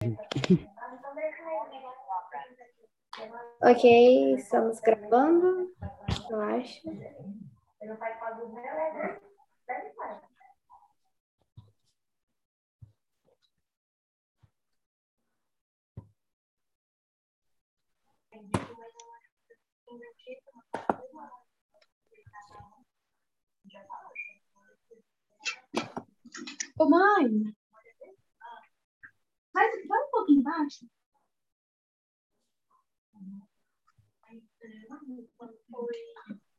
Ok, estamos gravando, eu acho. Ô, mãe! Vai, vai um pouquinho embaixo.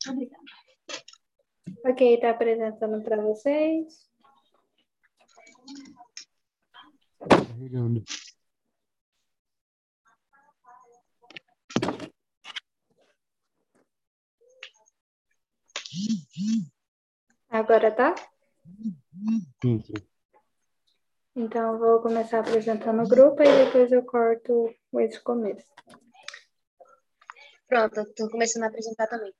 Obrigada. Ok, está apresentando para vocês. Carregando. Agora tá? Sim, sim. Então, eu vou começar apresentando o grupo e depois eu corto esse começo. Pronto, estou começando a apresentar também.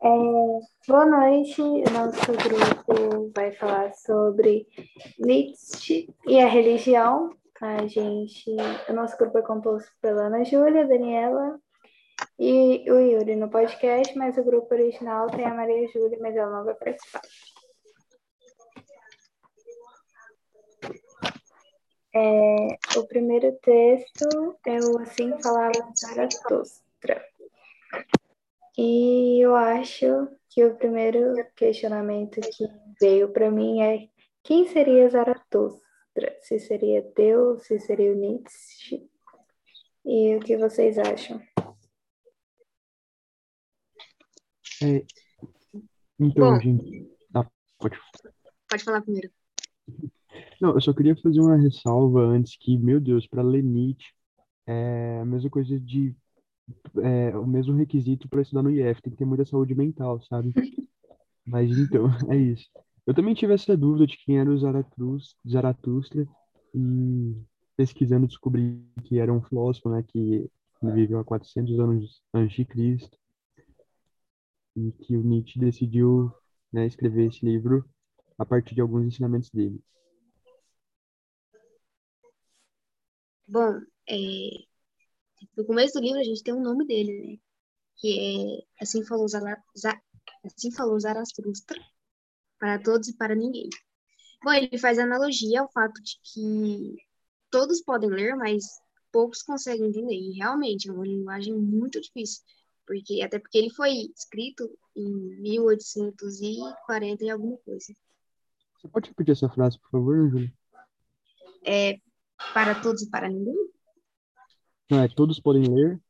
É, boa noite, nosso grupo vai falar sobre Nietzsche e a religião. A gente, o nosso grupo é composto pela Ana Júlia, Daniela e o Yuri no podcast, mas o grupo original tem a Maria Júlia, mas ela não vai participar. É, o primeiro texto é o Assim Falava Zaratustra. E eu acho que o primeiro questionamento que veio para mim é quem seria Zaratustra? Se seria Deus, se seria o Nietzsche? E o que vocês acham? É, então, Bom. gente. Ah, pode. Pode falar primeiro. Não, eu só queria fazer uma ressalva antes que, meu Deus, para ler Nietzsche é a mesma coisa de. É, o mesmo requisito para estudar no IF, tem que ter muita saúde mental, sabe? Mas então, é isso. Eu também tive essa dúvida de quem era o Zaratus- Zaratustra e pesquisando descobri que era um filósofo, né, que viveu há 400 anos antes de Cristo e que o Nietzsche decidiu, né, escrever esse livro a partir de alguns ensinamentos dele. Bom, é, no começo do livro a gente tem o nome dele, né? Que é Assim Falou, Zara, Za- assim falou Zaratustra, para todos e para ninguém. Bom, ele faz analogia ao fato de que todos podem ler, mas poucos conseguem entender. E realmente é uma linguagem muito difícil, porque até porque ele foi escrito em 1840 e alguma coisa. Você pode repetir essa frase, por favor, Júlio? É para todos e para ninguém? Não, é todos podem ler.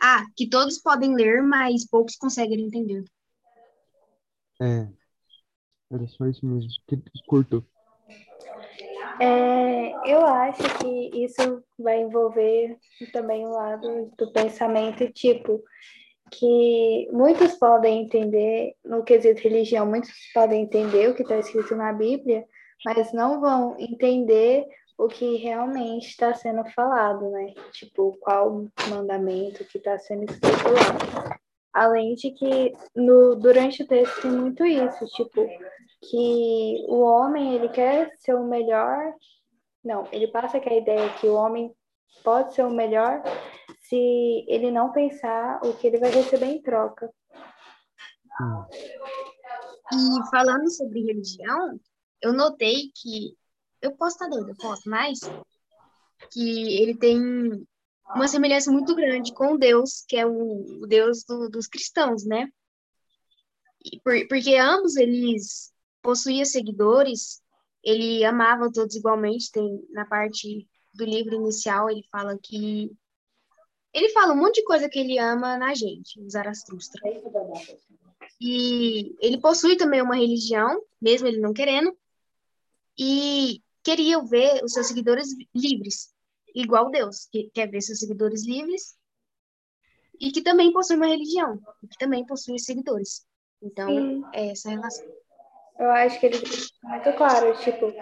Ah, que todos podem ler, mas poucos conseguem entender. É, era só isso mesmo. Que cortou. É, eu acho que isso vai envolver também o lado do pensamento, tipo, que muitos podem entender, no quesito religião, muitos podem entender o que está escrito na Bíblia, mas não vão entender o que realmente está sendo falado, né? Tipo, qual mandamento que está sendo escrito lá. Além de que no, durante o texto tem muito isso, tipo, que o homem ele quer ser o melhor. Não, ele passa que a ideia que o homem pode ser o melhor se ele não pensar o que ele vai receber em troca. Hum. E falando sobre religião, eu notei que eu posso estar doida, eu posso, mas que ele tem uma semelhança muito grande com Deus, que é o, o Deus do- dos cristãos, né? Por- porque ambos eles possuíam seguidores, ele amava todos igualmente. Tem na parte do livro inicial ele fala que ele fala um monte de coisa que ele ama na gente, o Zaratustra. E ele possui também uma religião, mesmo ele não querendo, e queria ver os seus seguidores livres, igual Deus, que quer ver seus seguidores livres, e que também possui uma religião, e que também possui seguidores. Então, Sim. é essa relação. Eu acho que ele deixa muito claro, tipo,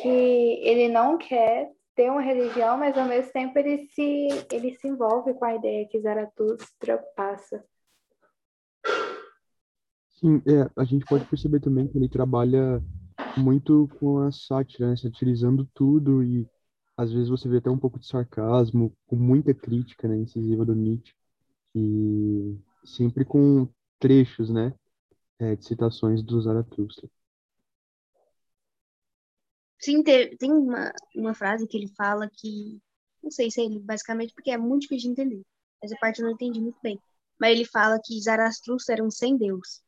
que ele não quer ter uma religião, mas ao mesmo tempo ele se, ele se envolve com a ideia que Zaratustra passa. Sim, é, a gente pode perceber também que ele trabalha muito com a sátira, né? Satirizando tudo e às vezes você vê até um pouco de sarcasmo, com muita crítica, né, incisiva do Nietzsche e sempre com trechos, né, é, de citações do Zaratustra. Sim, tem, uma, uma frase que ele fala que, não sei se é ele, basicamente, porque é muito difícil de entender. Essa parte eu não entendi muito bem. Mas ele fala que Zaratustra era um sem-deus.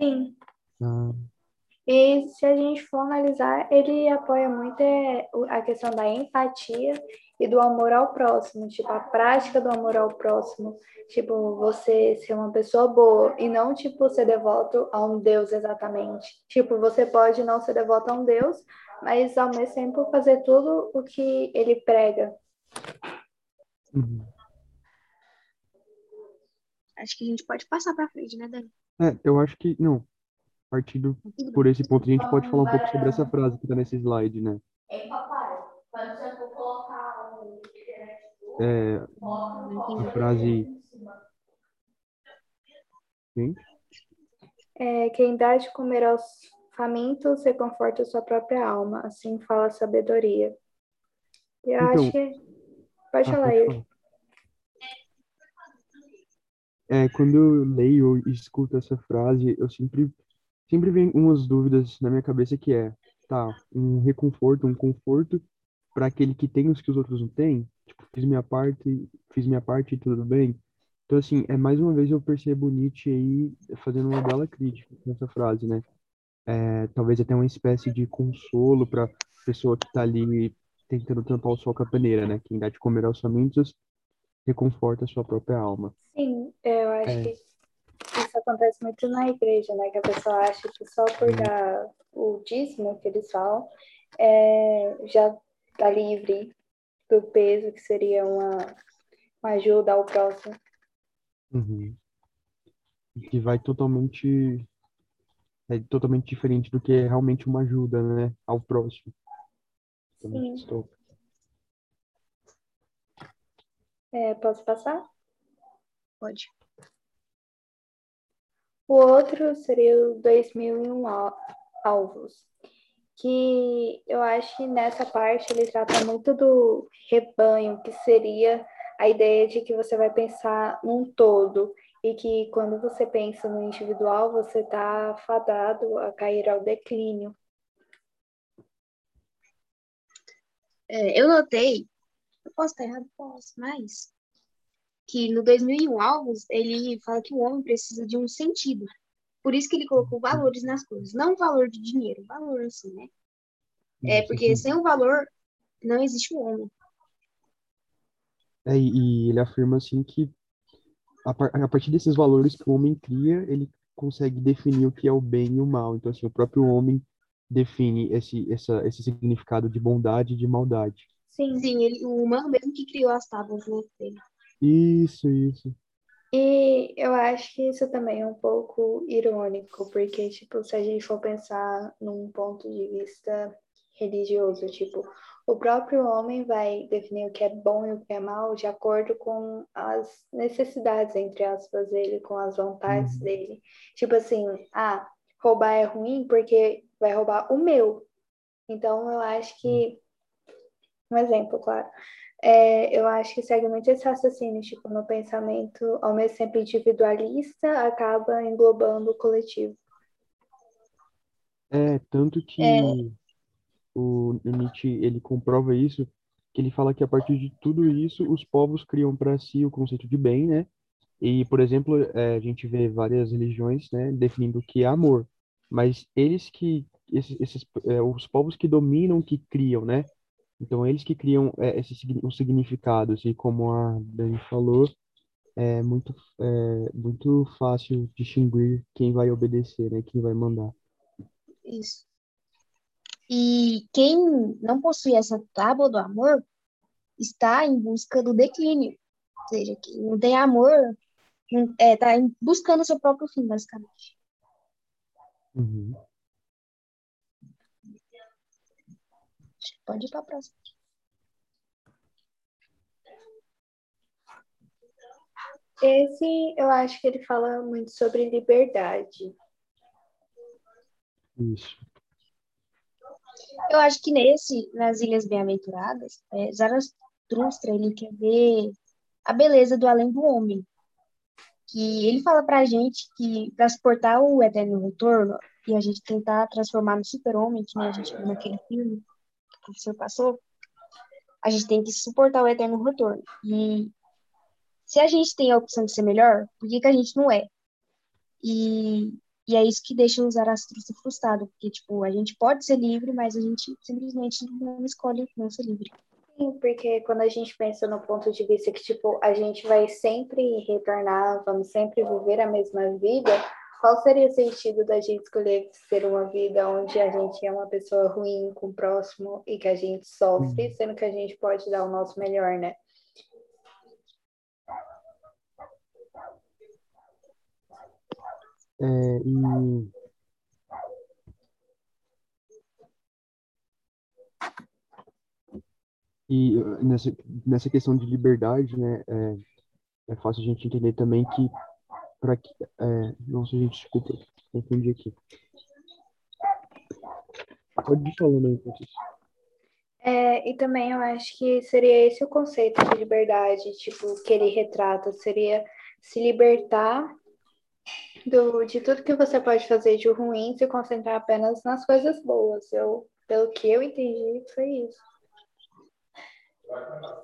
Sim. Ah, E se a gente for analisar, ele apoia muito é, a questão da empatia e do amor ao próximo, tipo, a prática do amor ao próximo. Tipo, você ser uma pessoa boa e não, tipo, ser devoto a um Deus exatamente. Tipo, você pode não ser devoto a um Deus, mas ao mesmo tempo fazer tudo o que ele prega. uhum. Acho que a gente pode passar pra frente, né, Dani? É, eu acho que, não, partindo por esse ponto, a gente pode falar um pouco sobre essa frase que está nesse slide, né? Ei, papai, quando você for colocar um... É, a frase, gente, É, quem dá de comer aos famintos reconforta a sua própria alma, assim fala a sabedoria. Eu Então- acho que. Pode ah, falar falar. É, quando eu leio ou escuto essa frase, eu sempre, sempre vem umas dúvidas na minha cabeça que é, tá, um reconforto, um conforto para aquele que tem os que os outros não têm. Tipo, fiz minha parte, fiz minha parte e tudo bem. Então, assim, é mais uma vez eu percebo Nietzsche aí fazendo uma bela crítica nessa frase, né? É, talvez até uma espécie de consolo para pessoa que tá ali tentando tampar o sol com a peneira, né? Quem dá de comer aos famintos reconforta a sua própria alma. Sim, eu acho É. que acontece muito na igreja, né? Que a pessoa acha que só por Uhum. dar o dízimo que eles falam, é, já tá livre do peso que seria uma, uma ajuda ao próximo. Uhum. Que vai totalmente, é totalmente diferente do que é realmente uma ajuda, né, ao próximo. Sim. É, posso passar? Pode. O outro seria o 2001 al- alvos, que eu acho que nessa parte ele trata muito do rebanho, que seria a ideia de que você vai pensar num todo e que quando você pensa no individual, você está fadado a cair ao declínio. É, eu notei, eu posso estar errado, posso, mas que no 2001 Alvos, ele fala que o homem precisa de um sentido. Por isso que ele colocou valores nas coisas, não valor de dinheiro, valor assim, né? É porque sem o valor não existe o homem. é, e e ele afirma assim que a, par- a partir desses valores que o homem cria, ele consegue definir o que é o bem e o mal. Então, assim, o próprio homem define esse, essa, esse significado de bondade e de maldade. Sim. Sim, ele, o humano mesmo que criou as tábuas né, dele. Isso, isso. E eu acho que isso também é um pouco irônico, porque, tipo, se a gente for pensar num ponto de vista religioso, tipo, o próprio homem vai definir o que é bom e o que é mal de acordo com as necessidades, entre aspas, dele, com as vontades Uhum. dele. Tipo assim, ah, roubar é ruim porque vai roubar o meu. Então, eu acho que, um exemplo, claro. É, eu acho que segue muito esse raciocínio, tipo, no pensamento, ao mesmo tempo individualista, acaba englobando o coletivo. É, tanto que É. o, Nietzsche, ele comprova isso, que ele fala que a partir de tudo isso, os povos criam para si o conceito de bem, né? E, por exemplo, é, a gente vê várias religiões, né, definindo o que é amor. Mas eles que, esses, esses, é, os povos que dominam, que criam, né? Então, eles que criam é, esses signi- os significados. E como a Dani falou, é muito, é muito fácil distinguir quem vai obedecer, né? Quem vai mandar. Isso. E quem não possui essa tábua do amor está em busca do declínio. Ou seja, quem não tem amor está buscando o seu próprio fim, basicamente. Uhum. Pode ir para a próxima. Esse, eu acho que ele fala muito sobre liberdade. Isso. Eu acho que nesse, nas Ilhas Bem-Aventuradas, é, Zaratustra, ele quer ver a beleza do além do homem. Que ele fala pra gente que para suportar o eterno retorno e a gente tentar transformar no super-homem, que a gente viu naquele filme professor passou, a gente tem que suportar o eterno retorno. E se a gente tem a opção de ser melhor, por que, que a gente não é? E, e é isso que deixa o Zaratustra frustrado, porque, tipo, a gente pode ser livre, mas a gente simplesmente não escolhe não ser livre. Sim, porque quando a gente pensa no ponto de vista que, tipo, a gente vai sempre retornar, vamos sempre viver a mesma vida, qual seria o sentido da gente escolher ser uma vida onde a gente é uma pessoa ruim com o próximo e que a gente sofre, sendo que a gente pode dar o nosso melhor, né? É, e E nessa, nessa questão de liberdade, né, é, é fácil a gente entender também que para que é, nossa gente desculpa confundi aqui pode ir falando aí isso É, e também eu acho que seria esse o conceito de liberdade, tipo, que ele retrata, seria se libertar do, de tudo que você pode fazer de ruim, se concentrar apenas nas coisas boas. Eu, pelo que eu entendi, foi isso.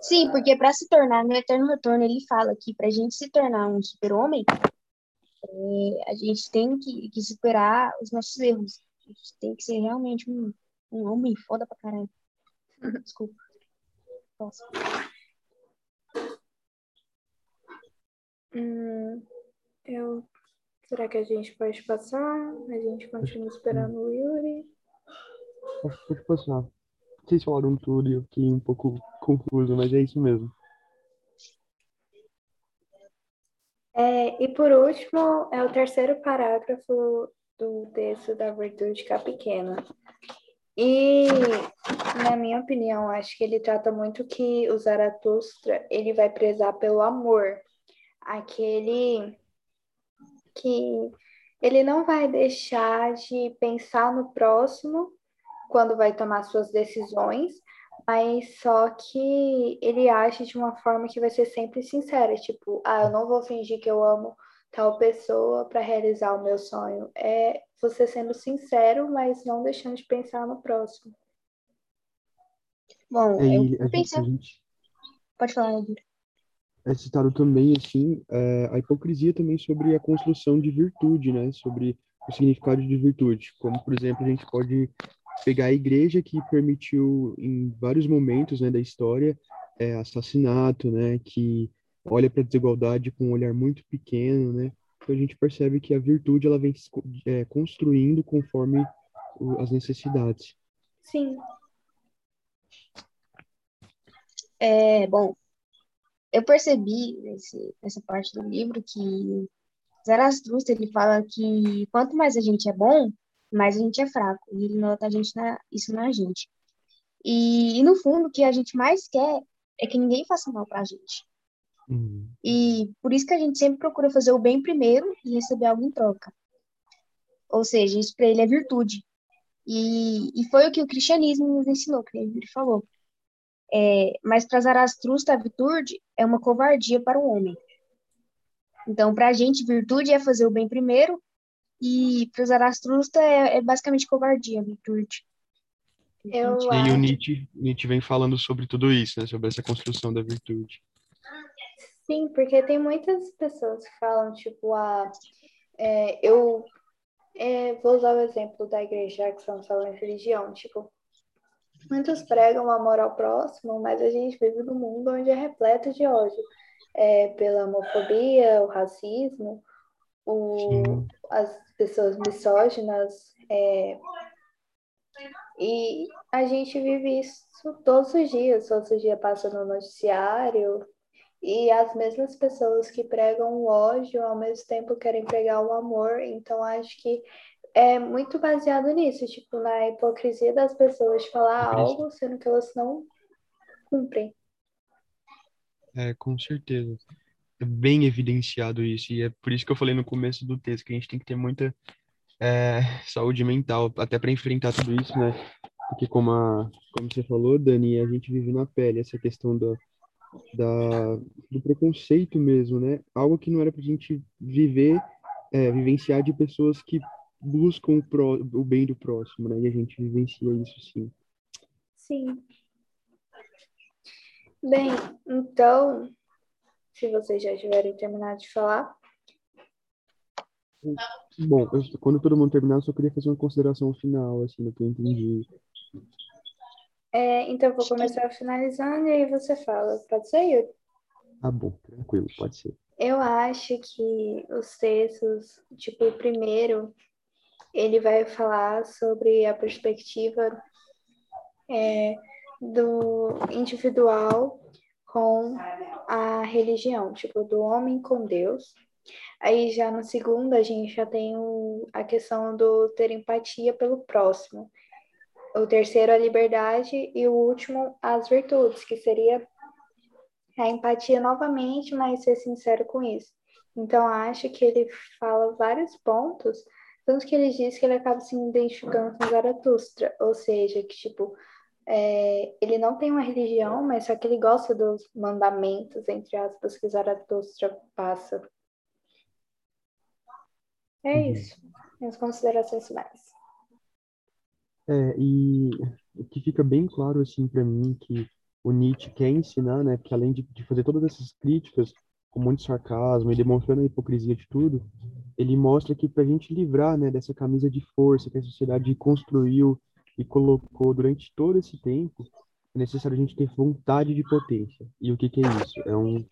Sim, porque para se tornar no Eterno Retorno, ele fala que para a gente se tornar um super-homem, é, a gente tem que, que, superar os nossos erros. A gente tem que ser realmente um, um homem foda pra caralho. Desculpa. Nossa. Hum, eu... Será que a gente pode passar? A gente continua esperando o Yuri? Acho que pode passar. Vocês falaram tudo e eu fiquei um pouco confuso, mas é isso mesmo. É, e por último, é o terceiro parágrafo do texto da Virtude K pequena. E, na minha opinião, acho que ele trata muito que o Zaratustra, ele vai prezar pelo amor. Aquele que ele não vai deixar de pensar no próximo quando vai tomar suas decisões, mas só que ele age de uma forma que vai ser sempre sincera, tipo, ah, eu não vou fingir que eu amo tal pessoa para realizar o meu sonho. É você sendo sincero, mas não deixando de pensar no próximo. Bom, É, eu gente, a gente Pode falar, Edir. é citado também, assim, é, a hipocrisia também sobre a construção de virtude, né? Sobre o significado de virtude. Como, por exemplo, a gente pode pegar a igreja que permitiu, em vários momentos, né, da história, é, assassinato, né? Que olha para a desigualdade com um olhar muito pequeno, né? Então a gente percebe que a virtude ela vem é, construindo conforme as necessidades. Sim, É, bom, eu percebi nesse, nessa parte do livro que Zaratustra, ele fala que quanto mais a gente é bom, mais a gente é fraco. E ele nota a gente na, isso na gente. E, e no fundo, o que a gente mais quer é que ninguém faça mal pra gente. Hum, E por isso que a gente sempre procura fazer o bem primeiro e receber algo em troca. Ou seja, isso para ele é virtude. E, e foi o que o cristianismo nos ensinou, que ele falou. É, mas para Zaratustra, a virtude é uma covardia para o homem. Então, para a gente, virtude é fazer o bem primeiro, e para Zaratustra é, é basicamente covardia, a virtude. eu E aí o acho. Nietzsche, Nietzsche vem falando sobre tudo isso, né? Sobre essa construção da virtude. Sim, porque tem muitas pessoas que falam, tipo, ah, é, eu é, vou usar o exemplo da igreja, que estamos falando de religião, tipo, muitos pregam o amor ao próximo, mas a gente vive num mundo onde é repleto de ódio, é, pela homofobia, o racismo, o, as pessoas misóginas, é, e a gente vive isso todos os dias, todos os dias passa no noticiário, e as mesmas pessoas que pregam o ódio, ao mesmo tempo querem pregar o amor. Então, acho que é muito baseado nisso, tipo, na hipocrisia das pessoas de falar algo, sendo que elas não cumprem. É, com certeza. Bem evidenciado isso, e é por isso que eu falei no começo do texto que a gente tem que ter muita é, saúde mental, até para enfrentar tudo isso, né? Porque como, a, como você falou, Dani, a gente vive na pele essa questão da, da, do preconceito mesmo, né? Algo que não era pra gente viver, é, vivenciar de pessoas que buscam o, o bem do próximo, né? E a gente vivencia isso sim. Sim. Bem, então, se vocês já tiverem terminado de falar. Bom, eu, quando todo mundo terminar, eu só queria fazer uma consideração final, assim, do que eu entendi. É, então, eu vou começar finalizando e aí você fala. Pode ser, Yuri? Tá bom, tranquilo, pode ser. Eu acho que os textos, tipo, o primeiro, ele vai falar sobre a perspectiva é, do individual com a religião, tipo, do homem com Deus. Aí já no segundo a gente já tem o, a questão do ter empatia pelo próximo. O terceiro a liberdade e o último as virtudes, que seria a empatia novamente, mas ser sincero com isso. Então acho que ele fala vários pontos, tanto que ele diz que ele acaba se identificando com Zaratustra, ou seja, que tipo é, ele não tem uma religião, mas só que ele gosta dos mandamentos, entre aspas, que Zaratustra passa. É uhum. isso. Minhas considerações finais. É, e o que fica bem claro, assim, para mim, que o Nietzsche quer ensinar, né, que além de, de fazer todas essas críticas com muito sarcasmo e demonstrando a hipocrisia de tudo, ele mostra que para a gente livrar, né, dessa camisa de força que a sociedade construiu e colocou durante todo esse tempo, é necessário a gente ter vontade de potência. E o que, que é isso? É um,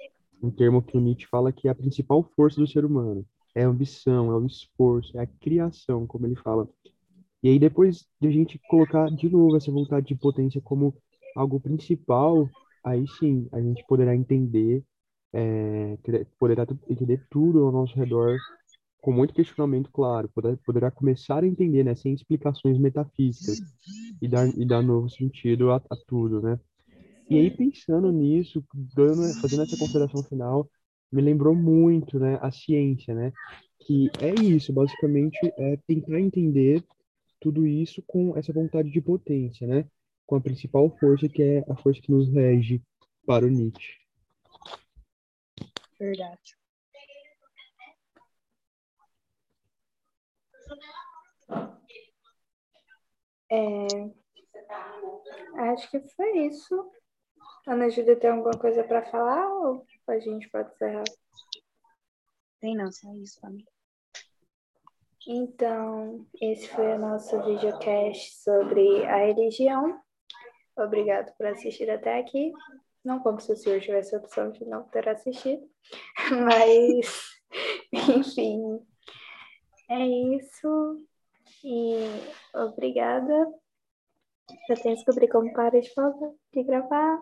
um termo que o Nietzsche fala que é a principal força do ser humano. É a ambição, é o esforço, é a criação, como ele fala. E aí, depois de a gente colocar de novo essa vontade de potência como algo principal, aí sim a gente poderá entender, é, poderá entender tudo ao nosso redor com muito questionamento, claro, poder, poderá começar a entender, né, sem explicações metafísicas e dar, e dar novo sentido a, a tudo, né? E aí, pensando nisso, dando, fazendo essa consideração final, me lembrou muito, né, a ciência, né? Que é isso, basicamente, é tentar entender tudo isso com essa vontade de potência, né? Com a principal força, que é a força que nos rege para o Nietzsche. Verdade. É, acho que foi isso. Ana Júlia tem alguma coisa para falar ou a gente pode encerrar? Tem não, só isso, família. Então, esse foi o nosso videocast sobre a religião. Obrigado por assistir até aqui. Não como se o senhor tivesse a opção de não ter assistido, mas, enfim, é isso. E obrigada. Já tenho que descobrir como para de, de gravar.